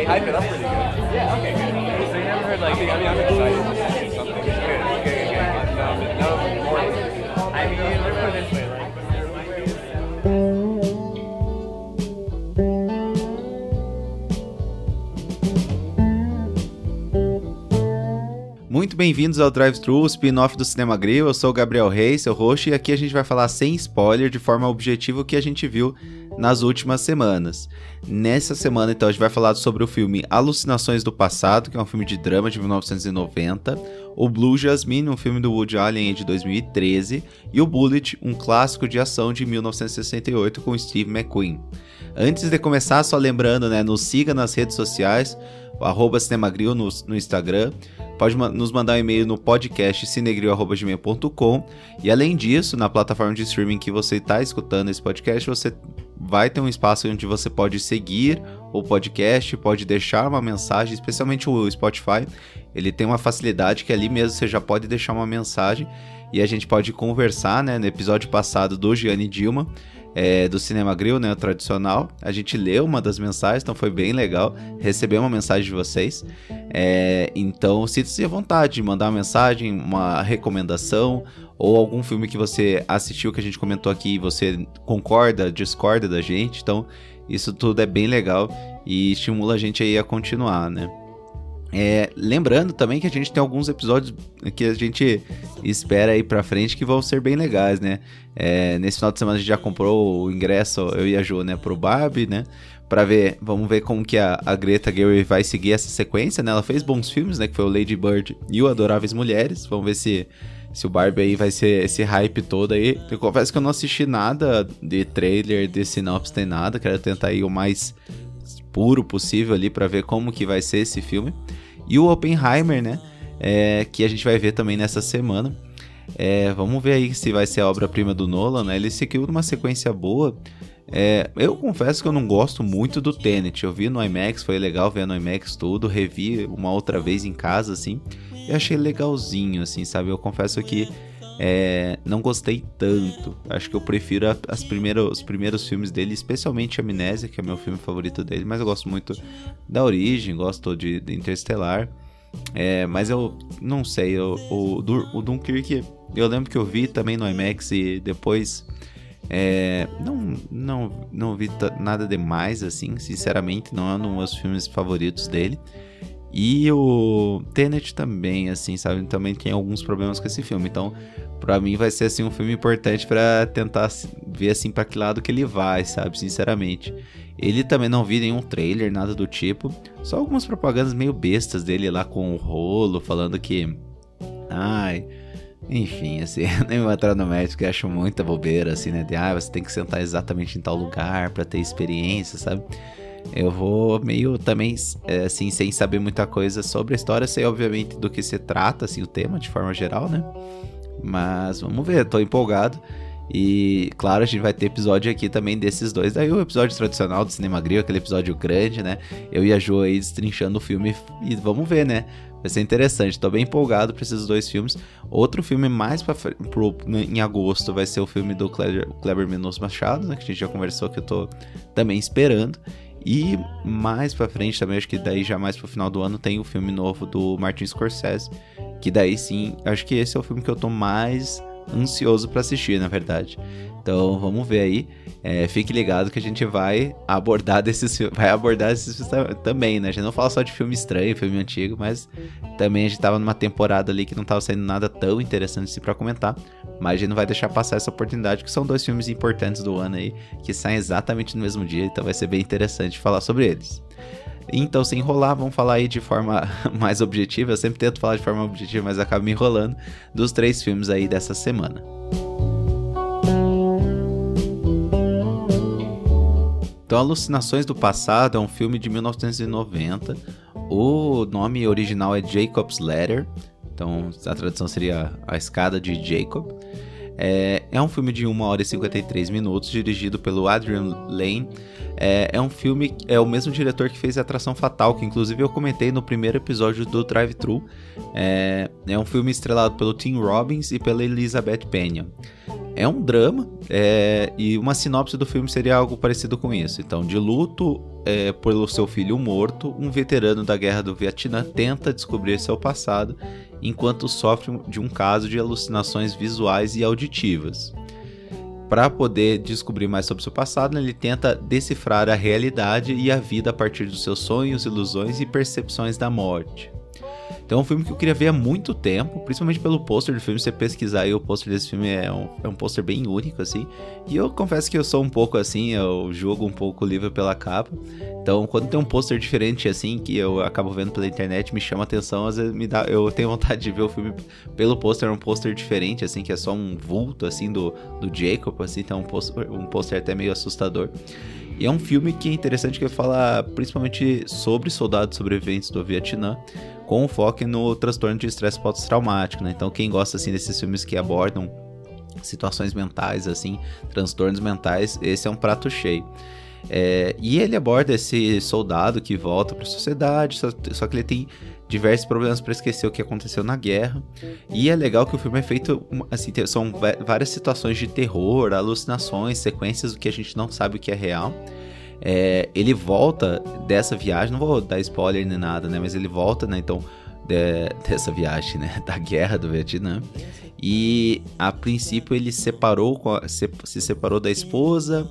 they hype it up pretty good. Yeah. Okay. Good. So you never heard like, I mean, I'm excited to see something. Good, good, good, good. No, no more. I mean, let's put it this way. Like, Muito bem-vindos ao Drive Thru, o spin-off do Cinema Grill. Eu sou o Gabriel Reis, seu host, e aqui a gente vai falar sem spoiler, de forma objetiva, o que a gente viu nas últimas semanas. Nessa semana, então, a gente vai falar sobre o filme Alucinações do Passado, que é um filme de drama de 1990, o Blue Jasmine, um filme do Woody Allen de 2013, e o Bullet, um clássico de ação de 1968 com Steve McQueen. Antes de começar, só lembrando, né, nos siga nas redes sociais, arroba Cinemagril no, no Instagram, pode nos mandar um e-mail no podcast cinegril.gmail.com e além disso, na plataforma de streaming que você está escutando esse podcast, você vai ter um espaço onde você pode seguir o podcast, pode deixar uma mensagem, especialmente o Spotify, ele tem uma facilidade que ali mesmo você já pode deixar uma mensagem e a gente pode conversar, né, no episódio passado do Gianni Dilma, é, do Cinema Grill, né, o tradicional. A gente leu uma das mensagens, então foi bem legal receber uma mensagem de vocês. É, então, sinta-se à vontade de mandar uma mensagem, uma recomendação ou algum filme que você assistiu que a gente comentou aqui e você concorda, discorda da gente. Então, isso tudo é bem legal e estimula a gente aí a continuar, né? É, lembrando também que a gente tem alguns episódios que a gente espera aí pra frente que vão ser bem legais, né? É, nesse final de semana a gente já comprou o ingresso, eu e a Ju, né, pro Barbie, né? Pra ver, vamos ver como que a, a Greta Gerwig vai seguir essa sequência, né? Ela fez bons filmes, né? Que foi o Lady Bird e o Adoráveis Mulheres. Vamos ver se, se o Barbie aí vai ser esse hype todo aí. Eu confesso que eu não assisti nada de trailer, de sinopse, nem nada. Quero tentar ir o mais puro possível ali para ver como que vai ser esse filme. E o Oppenheimer, né? É, que a gente vai ver também nessa semana. É, vamos ver aí se vai ser a obra-prima do Nolan, né? Ele seguiu numa sequência boa. É, eu confesso que eu não gosto muito do Tenet. Eu vi no IMAX, foi legal ver no IMAX tudo. Revi uma outra vez em casa, assim. E achei legalzinho, assim, sabe? Eu confesso que é, não gostei tanto. Acho que eu prefiro as primeiras, os primeiros filmes dele, especialmente Amnésia, que é meu filme favorito dele. Mas eu gosto muito da Origem, gosto de, de Interstellar. É, mas eu não sei, eu, o, o Dunkirk, eu lembro que eu vi também no IMAX e depois é, não, não, não vi nada demais, assim, sinceramente, não é um dos meus filmes favoritos dele. E o Tenet também, assim, sabe? Também tem alguns problemas com esse filme. Então, para mim vai ser assim um filme importante para tentar ver assim para que lado que ele vai, sabe? Sinceramente. Ele também não vi nenhum trailer, nada do tipo. Só algumas propagandas meio bestas dele lá com o rolo, falando que. Ai. Enfim, assim, nem vou entrar no médico, eu acho muita bobeira, assim, né? De, ah, você tem que sentar exatamente em tal lugar para ter experiência, sabe? Eu vou meio também, é, assim, sem saber muita coisa sobre a história, sei obviamente do que se trata, assim, o tema de forma geral, né? Mas vamos ver, tô empolgado. E claro, a gente vai ter episódio aqui também desses dois. Daí o episódio tradicional do Cinema Grill, aquele episódio grande, né? Eu e a Jo aí destrinchando o filme e vamos ver, né? Vai ser interessante, tô bem empolgado pra esses dois filmes. Outro filme mais pra, pro, em agosto vai ser o filme do Kleber, Kleber Machado, né? Que a gente já conversou que eu tô também esperando. E mais pra frente também, acho que daí já mais pro final do ano tem o filme novo do Martin Scorsese. Que daí sim, acho que esse é o filme que eu tô mais ansioso para assistir, na verdade. Então vamos ver aí. É, fique ligado que a gente vai abordar desses vai abordar esses filmes também, né? A gente não fala só de filme estranho, filme antigo, mas também a gente tava numa temporada ali que não tava saindo nada tão interessante assim para comentar. Mas a gente não vai deixar passar essa oportunidade, que são dois filmes importantes do ano aí, que saem exatamente no mesmo dia, então vai ser bem interessante falar sobre eles. Então, sem enrolar, vamos falar aí de forma mais objetiva. Eu sempre tento falar de forma objetiva, mas acabo me enrolando dos três filmes aí dessa semana. Então, Alucinações do Passado é um filme de 1990. O nome original é Jacob's Ladder. Então, a tradução seria A Escada de Jacob. É, é um filme de 1 hora e 53 minutos, dirigido pelo Adrian Lane. É, é, um filme, é o mesmo diretor que fez Atração Fatal, que inclusive eu comentei no primeiro episódio do Drive Thru. É, é um filme estrelado pelo Tim Robbins e pela Elizabeth Pena. é um drama é, e uma sinopse do filme seria algo parecido com isso. Então, de luto é, pelo seu filho morto, um veterano da guerra do Vietnã tenta descobrir seu passado enquanto sofre de um caso de alucinações visuais e auditivas. Para poder descobrir mais sobre seu passado, ele tenta decifrar a realidade e a vida a partir dos seus sonhos, ilusões e percepções da morte. Então é um filme que eu queria ver há muito tempo, principalmente pelo pôster do filme. Você pesquisar aí, o pôster desse filme é um, é um pôster bem único, assim. E eu confesso que eu sou um pouco assim, eu julgo um pouco o livro pela capa. Então, quando tem um pôster diferente, assim, que eu acabo vendo pela internet, me chama atenção, às vezes me dá, eu tenho vontade de ver o filme pelo pôster, um pôster diferente, assim, que é só um vulto, assim, do, do Jacob, assim, então um pôster, um pôster até meio assustador. E é um filme que é interessante que fala principalmente sobre soldados sobreviventes do Vietnã, com foco no transtorno de estresse pós-traumático, né? Então quem gosta assim desses filmes que abordam situações mentais, assim, transtornos mentais, esse é um prato cheio. É, e ele aborda esse soldado que volta para a sociedade, só, só, que ele tem diversos problemas para esquecer o que aconteceu na guerra. E é legal que o filme é feito, assim, são várias situações de terror, alucinações, sequências do que a gente não sabe o que é real. É, ele volta dessa viagem, não vou dar spoiler nem nada, né? Mas ele volta, né? Então, de, dessa viagem, né? Da guerra do Vietnã. E a princípio ele separou, se, se separou da esposa.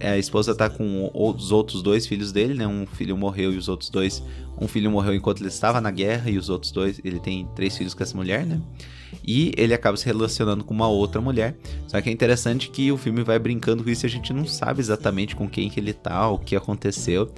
A esposa tá com os outros dois filhos dele, né? Um filho morreu e os outros dois. Um filho morreu enquanto ele estava na guerra e os outros dois. Ele tem três filhos com essa mulher, né? e ele acaba se relacionando com uma outra mulher. Só que é interessante que o filme vai brincando com isso e a gente não sabe exatamente com quem que ele tá, o que aconteceu.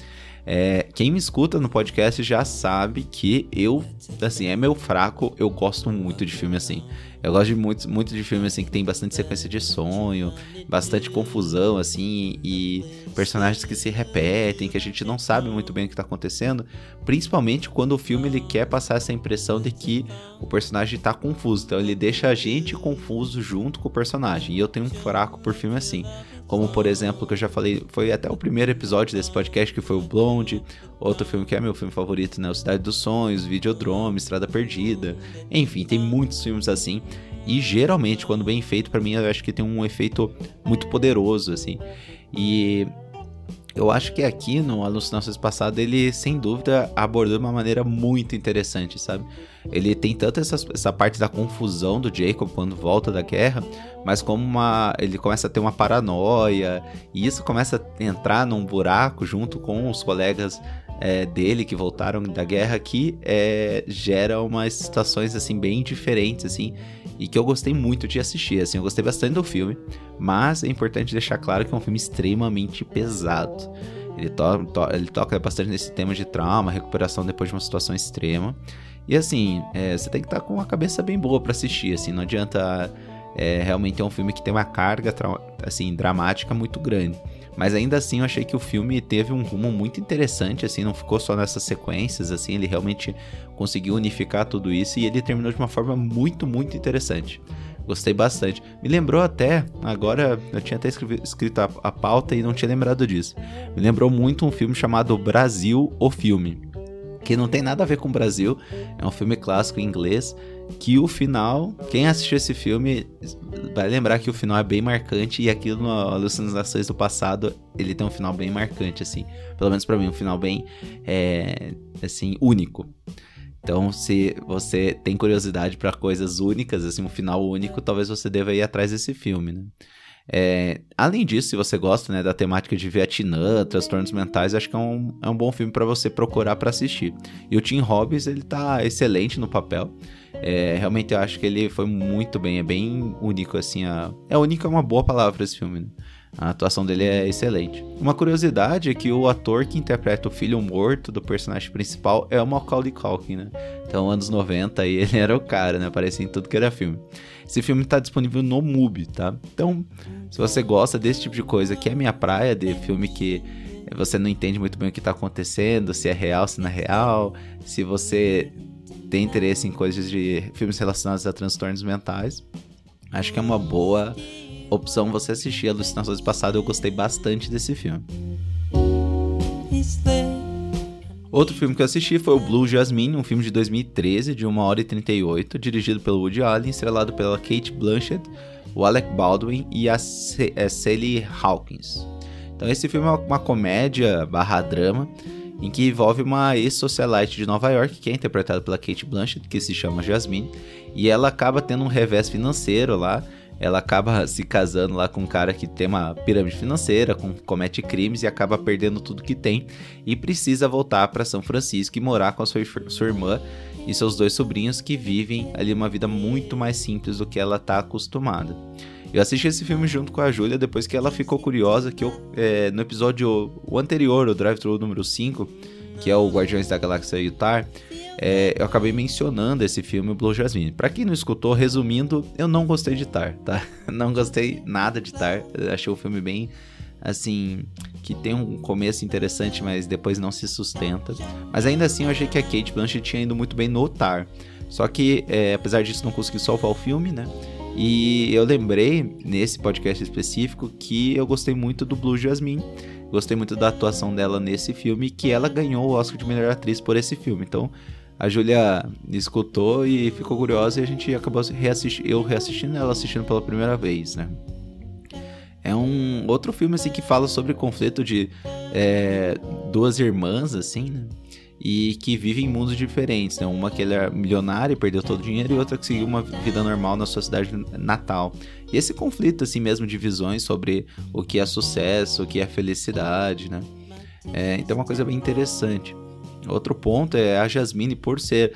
É, quem me escuta no podcast já sabe que eu, assim, é meu fraco, eu gosto muito de filme assim. Eu gosto de muito, muito de filme assim que tem bastante sequência de sonho, bastante confusão assim e personagens que se repetem, que a gente não sabe muito bem o que está acontecendo, principalmente quando o filme ele quer passar essa impressão de que o personagem está confuso. Então ele deixa a gente confuso junto com o personagem. E eu tenho um fraco por filme assim. Como, por exemplo, que eu já falei, foi até o primeiro episódio desse podcast, que foi o Blonde. Outro filme que é meu filme favorito, né? O Cidade dos Sonhos, Videodrome, Estrada Perdida. Enfim, tem muitos filmes assim. E geralmente, quando bem feito, para mim, eu acho que tem um efeito muito poderoso, assim. E eu acho que aqui no Alucinações Passado ele, sem dúvida, abordou de uma maneira muito interessante, sabe? Ele tem tanto essa, essa parte da confusão do Jacob quando volta da guerra, mas como uma. Ele começa a ter uma paranoia, e isso começa a entrar num buraco junto com os colegas é, dele que voltaram da guerra que é, gera umas situações assim bem diferentes assim e que eu gostei muito de assistir assim eu gostei bastante do filme mas é importante deixar claro que é um filme extremamente pesado. Ele, to to ele toca bastante nesse tema de trauma recuperação depois de uma situação extrema. E assim é, você tem que estar tá com a cabeça bem boa para assistir assim não adianta é, realmente é um filme que tem uma carga assim dramática muito grande. Mas ainda assim eu achei que o filme teve um rumo muito interessante, assim, não ficou só nessas sequências, assim, ele realmente conseguiu unificar tudo isso e ele terminou de uma forma muito, muito interessante. Gostei bastante. Me lembrou até, agora eu tinha até escrito a, a pauta e não tinha lembrado disso. Me lembrou muito um filme chamado Brasil, o Filme que não tem nada a ver com o Brasil, é um filme clássico em inglês, que o final, quem assistiu esse filme vai lembrar que o final é bem marcante e aquilo no Alucinações do Passado, ele tem um final bem marcante, assim, pelo menos para mim, um final bem, é, assim, único. Então, se você tem curiosidade para coisas únicas, assim, um final único, talvez você deva ir atrás desse filme, né? É, além disso, se você gosta né, da temática de Vietnã, transtornos mentais, acho que é um, é um bom filme para você procurar para assistir. E o Tim Robbins, ele tá excelente no papel. É, realmente eu acho que ele foi muito bem, é bem único, assim. A... É único é uma boa palavra esse filme, né? A atuação dele é excelente. Uma curiosidade é que o ator que interpreta o filho morto do personagem principal é o Macaulay Culkin, né? Então, anos 90, aí ele era o cara, né? Aparecia em tudo que era filme. Esse filme está disponível no MUBI, tá? Então, se você gosta desse tipo de coisa, que é minha praia, de filme que você não entende muito bem o que está acontecendo, se é real, se não é real, se você tem interesse em coisas de filmes relacionados a transtornos mentais, acho que é uma boa opção você assistir Alucinações Passadas. Eu gostei bastante desse filme. Outro filme que eu assisti foi o Blue Jasmine, um filme de 2013, de 1 hora e 38, dirigido pelo Woody Allen, estrelado pela Kate Blanchett, o Alec Baldwin e a, a Sally Hawkins. Então esse filme é uma comédia barra drama, em que envolve uma ex-socialite de Nova York, que é interpretada pela Kate Blanchett, que se chama Jasmine, e ela acaba tendo um revés financeiro lá, ela acaba se casando lá com um cara que tem uma pirâmide financeira, com, comete crimes e acaba perdendo tudo que tem e precisa voltar para São Francisco e morar com a sua, sua irmã e seus dois sobrinhos que vivem ali uma vida muito mais simples do que ela está acostumada. Eu assisti esse filme junto com a Júlia depois que ela ficou curiosa que eu, é, no episódio anterior, o Drive Thru número 5, que é o Guardiões da Galáxia Utah, é, eu acabei mencionando esse filme, Blue Jasmine. Pra quem não escutou, resumindo, eu não gostei de Tar, tá? Não gostei nada de Tar. Achei o filme bem, assim, que tem um começo interessante, mas depois não se sustenta. Mas ainda assim, eu achei que a Kate Blanchett tinha ido muito bem no Tar. Só que, é, apesar disso, não consegui salvar o filme, né? E eu lembrei, nesse podcast específico, que eu gostei muito do Blue Jasmine. Gostei muito da atuação dela nesse filme, que ela ganhou o Oscar de melhor atriz por esse filme. Então, a Júlia escutou e ficou curiosa e a gente acabou reassistindo, eu reassistindo ela assistindo pela primeira vez, né? É um outro filme assim que fala sobre conflito de é, duas irmãs assim, né? E que vivem em mundos diferentes, né? Uma que é milionária e perdeu todo o dinheiro e outra que seguiu uma vida normal na sua cidade natal. E esse conflito assim mesmo de visões sobre o que é sucesso, o que é felicidade, né? É, então é uma coisa bem interessante. Outro ponto é a Jasmine, por ser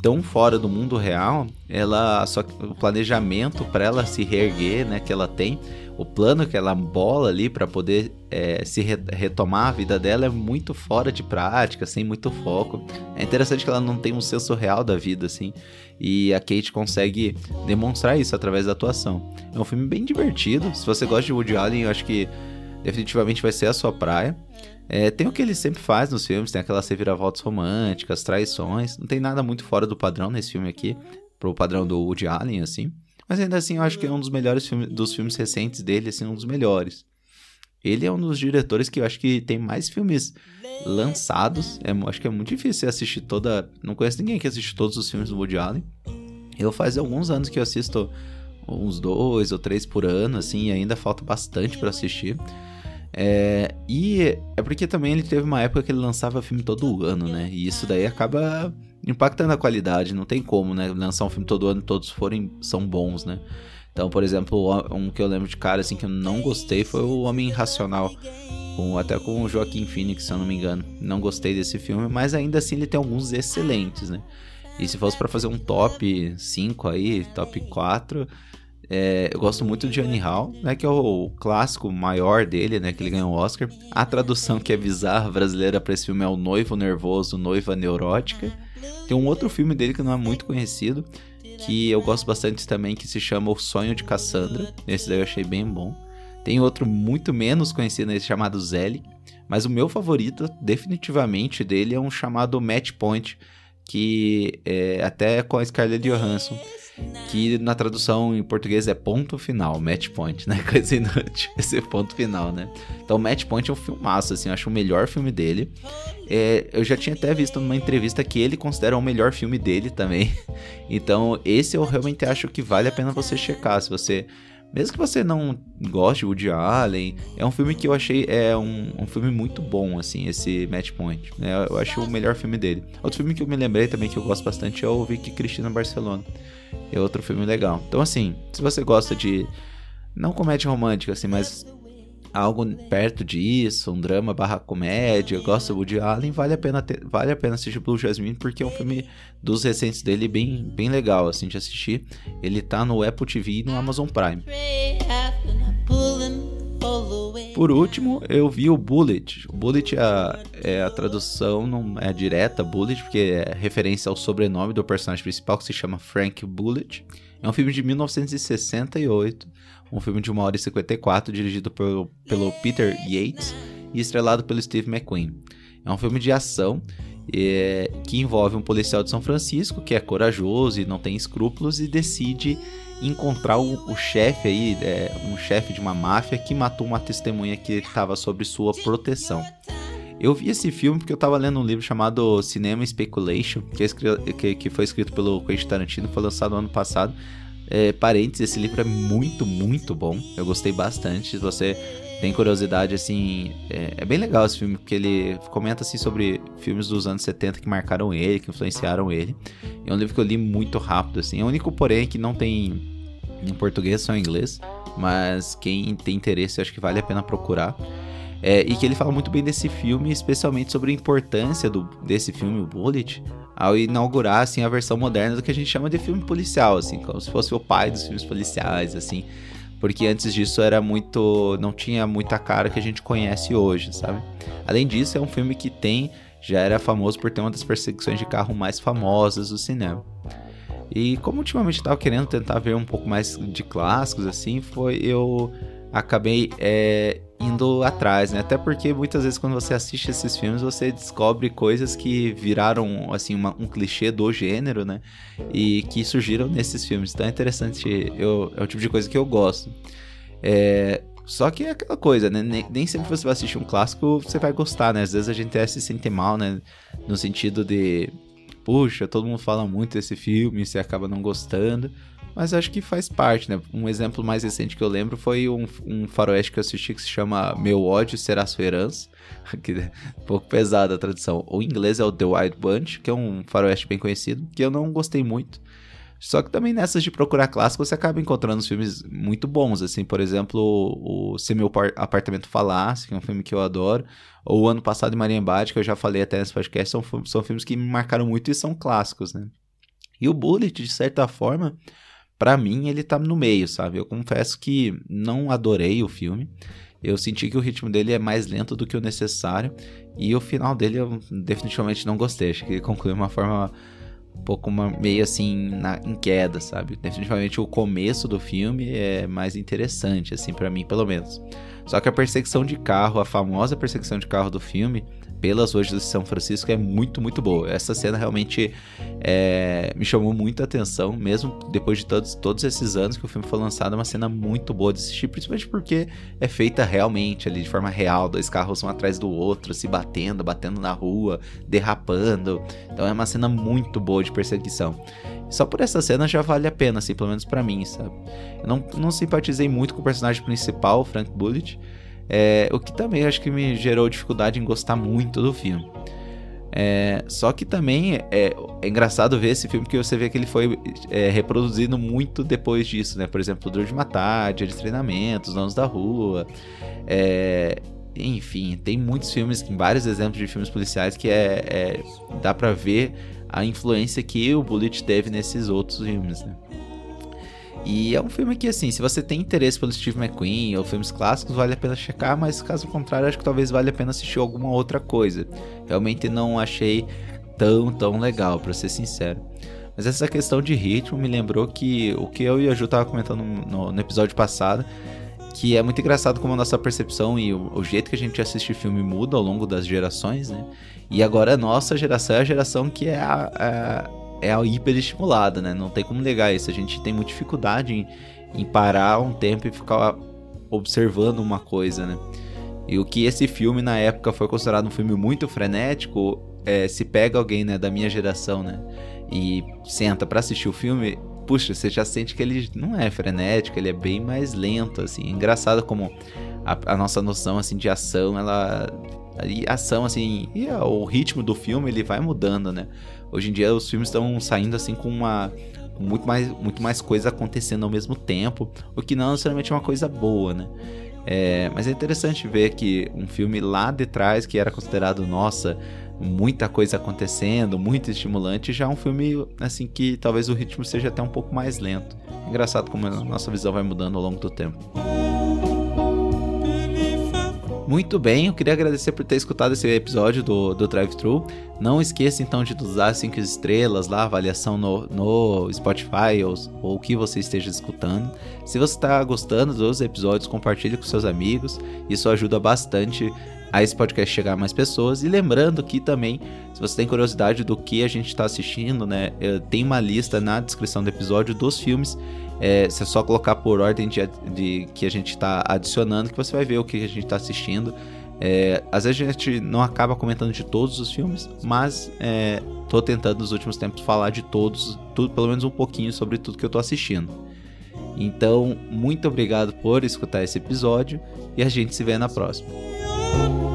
tão fora do mundo real, ela só o planejamento para ela se reerguer, né, que ela tem, o plano que ela bola ali para poder é, se re retomar a vida dela é muito fora de prática, sem muito foco. É interessante que ela não tem um senso real da vida, assim, e a Kate consegue demonstrar isso através da atuação. É um filme bem divertido. Se você gosta de Woody Allen, eu acho que definitivamente vai ser a sua praia. É, tem o que ele sempre faz nos filmes, tem aquelas reviravoltas românticas, traições. Não tem nada muito fora do padrão nesse filme aqui, pro padrão do Woody Allen, assim. Mas ainda assim, eu acho que é um dos melhores filmes, dos filmes recentes dele, assim, um dos melhores. Ele é um dos diretores que eu acho que tem mais filmes lançados. É, acho que é muito difícil assistir toda. Não conheço ninguém que assiste todos os filmes do Woody Allen. Eu faz alguns anos que eu assisto uns dois ou três por ano, assim, e ainda falta bastante para assistir. É, e é porque também ele teve uma época que ele lançava filme todo ano, né? E isso daí acaba impactando a qualidade, não tem como, né? Lançar um filme todo ano todos forem são bons, né? Então, por exemplo, um que eu lembro de cara assim que eu não gostei foi o Homem Racional. Com, até com o Joaquim Phoenix, se eu não me engano. Não gostei desse filme, mas ainda assim ele tem alguns excelentes, né? E se fosse para fazer um top 5 aí, top 4, é, eu gosto muito de Johnny Hall, né, que é o, clássico maior dele, né, que ele ganhou o Oscar. A tradução que é bizarra brasileira para esse filme é O Noivo Nervoso, Noiva Neurótica. Tem um outro filme dele que não é muito conhecido, que eu gosto bastante também, que se chama O Sonho de Cassandra. Esse daí eu achei bem bom. Tem outro muito menos conhecido esse chamado Zelly, mas o meu favorito definitivamente dele é um chamado Match Point, que é até com a Scarlett Johansson que na tradução em português é ponto final, match point, né? Coisa inútil, esse ponto final, né? Então, Match Point é um filmaço, assim, eu acho o melhor filme dele. É, eu já tinha até visto numa entrevista que ele considera o melhor filme dele também. Então, esse eu realmente acho que vale a pena você checar. Se você. Mesmo que você não goste de Woody Allen, é um filme que eu achei é um, um filme muito bom, assim, esse Match Point. Né? Eu acho o melhor filme dele. Outro filme que eu me lembrei também que eu gosto bastante é o Vicky Cristina Barcelona é outro filme legal. Então, assim, se você gosta de. Não comédia romântica, assim, mas algo perto disso, um drama barra comédia, gosta do Woody Allen, vale a pena ter, vale a pena assistir Blue Jasmine porque é um filme dos recentes dele bem, bem legal assim de assistir. Ele tá no Apple TV e no Amazon Prime. Por último, eu vi o Bullet. O Bullet, é a, é a tradução não é direta, Bullet, porque é referência ao sobrenome do personagem principal, que se chama Frank Bullet. É um filme de 1968, um filme de 1 hora e 54, dirigido pelo, pelo Peter Yates e estrelado pelo Steve McQueen. É um filme de ação é, que envolve um policial de São Francisco que é corajoso e não tem escrúpulos e decide encontrar o, o chefe aí, é, um chefe de uma máfia que matou uma testemunha que estava sob sua proteção. Eu vi esse filme porque eu tava lendo um livro chamado Cinema Speculation, que, é escrito, que, que foi escrito pelo Quentin Tarantino, foi lançado ano passado. É, parênteses, esse livro é muito, muito bom. Eu gostei bastante. Se você tem curiosidade, assim, é, é, bem legal esse filme, porque ele comenta, assim, sobre filmes dos anos 70 que marcaram ele, que influenciaram ele. É um livro que eu li muito rápido, assim. É o único, porém, que não tem em português, só em inglês. Mas quem tem interesse, acho que vale a pena procurar. É, e que ele fala muito bem desse filme, especialmente sobre a importância do, desse filme, o Bullet, ao inaugurar assim a versão moderna do que a gente chama de filme policial, assim, como se fosse o pai dos filmes policiais, assim, porque antes disso era muito, não tinha muita cara que a gente conhece hoje, sabe? Além disso, é um filme que tem já era famoso por ter uma das perseguições de carro mais famosas do cinema. E como ultimamente eu tava querendo tentar ver um pouco mais de clássicos, assim, foi eu acabei é, indo atrás, né? Até porque muitas vezes quando você assiste esses filmes, você descobre coisas que viraram, assim, uma, um clichê do gênero, né? E que surgiram nesses filmes. Então é interessante, eu, é o tipo de coisa que eu gosto. É, só que é aquela coisa, né? Nem, nem, sempre você vai assistir um clássico, você vai gostar, né? Às vezes a gente até se sente mal, né? No sentido de, puxa, todo mundo fala muito desse filme, você acaba não gostando. Mas acho que faz parte, né? Um exemplo mais recente que eu lembro foi um, um faroeste que eu assisti que se chama Meu ódio será sua herança. que é um pouco pesada a tradução. O inglês é o The Wild Bunch, que é um faroeste bem conhecido, que eu não gostei muito. Só que também nessas de procurar clássico você acaba encontrando filmes muito bons, assim, por exemplo, o Se Meu Apartamento Falasse, que é um filme que eu adoro, ou o Ano Passado em Mariembade, que eu já falei até nesse podcast, são, são filmes que me marcaram muito e são clássicos, né? E o Bullet, de certa forma, para mim ele tá no meio, sabe? Eu confesso que não adorei o filme. Eu senti que o ritmo dele é mais lento do que o necessário e o final dele eu definitivamente não gostei. Acho que ele concluiu de uma forma um pouco uma, meio assim na, em queda, sabe? Definitivamente o começo do filme é mais interessante, assim, para mim, pelo menos. Só que a perseguição de carro, a famosa perseguição de carro do filme, pelas ruas de São Francisco é muito, muito boa. Essa cena realmente é, me chamou muita atenção, mesmo depois de todos, todos esses anos que o filme foi lançado, é uma cena muito boa de assistir, principalmente porque é feita realmente ali, de forma real, dois carros um atrás do outro, se batendo, batendo na rua, derrapando. Então é uma cena muito boa de perseguição. Só por essa cena já vale a pena, assim, pelo menos para mim, sabe? Eu não, não simpatizei muito com o personagem principal, Frank Bullitt, é, o que também acho que me gerou dificuldade em gostar muito do filme. É, só que também é, é, engraçado ver esse filme que você vê que ele foi é, reproduzido muito depois disso, né? Por exemplo, Duro de Matar, Dia de Treinamento, Os Donos da Rua. É, enfim, tem muitos filmes, vários exemplos de filmes policiais que é, é dá para ver a influência que o Bullet teve nesses outros filmes, né? E é um filme que, assim, se você tem interesse pelo Steve McQueen ou filmes clássicos, vale a pena checar, mas caso contrário, acho que talvez valha a pena assistir alguma outra coisa. Realmente não achei tão, tão legal, para ser sincero. Mas essa questão de ritmo me lembrou que o que eu e a Ju tava comentando no, no episódio passado, que é muito engraçado como a nossa percepção e o, o, jeito que a gente assiste filme muda ao longo das gerações, né? E agora a nossa geração é a geração que é a, a é hiperestimulada, né? Não tem como negar isso. A gente tem muita dificuldade em, em parar um tempo e ficar observando uma coisa, né? E o que esse filme na época foi considerado um filme muito frenético, é, se pega alguém né, da minha geração, né? E senta para assistir o filme, puxa, você já sente que ele não é frenético, ele é bem mais lento, assim. engraçado como a, a nossa noção assim de ação, ela e ação assim, e o ritmo do filme ele vai mudando, né? Hoje em dia os filmes estão saindo assim com uma muito mais muito mais coisa acontecendo ao mesmo tempo, o que não necessariamente é uma coisa boa, né? É, mas é interessante ver que um filme lá de trás que era considerado nossa muita coisa acontecendo, muito estimulante, já é um filme assim que talvez o ritmo seja até um pouco mais lento. Engraçado como a nossa visão vai mudando ao longo do tempo. Muito bem, eu queria agradecer por ter escutado esse episódio do, do Drive Thru. Não esqueça então de usar 5 estrelas lá, avaliação no, no Spotify ou, ou o que você esteja escutando. Se você está gostando dos episódios, compartilhe com seus amigos. Isso ajuda bastante a esse podcast chegar a mais pessoas. E lembrando que também, se você tem curiosidade do que a gente está assistindo, né, eh, tem uma lista na descrição do episódio dos filmes. É, se é só colocar por ordem de, de que a gente está adicionando que você vai ver o que a gente está assistindo. É, às vezes a gente não acaba comentando de todos os filmes, mas é, tô tentando nos últimos tempos falar de todos, tudo, pelo menos um pouquinho sobre tudo que eu tô assistindo. Então, muito obrigado por escutar esse episódio e a gente se vê na próxima. Lord.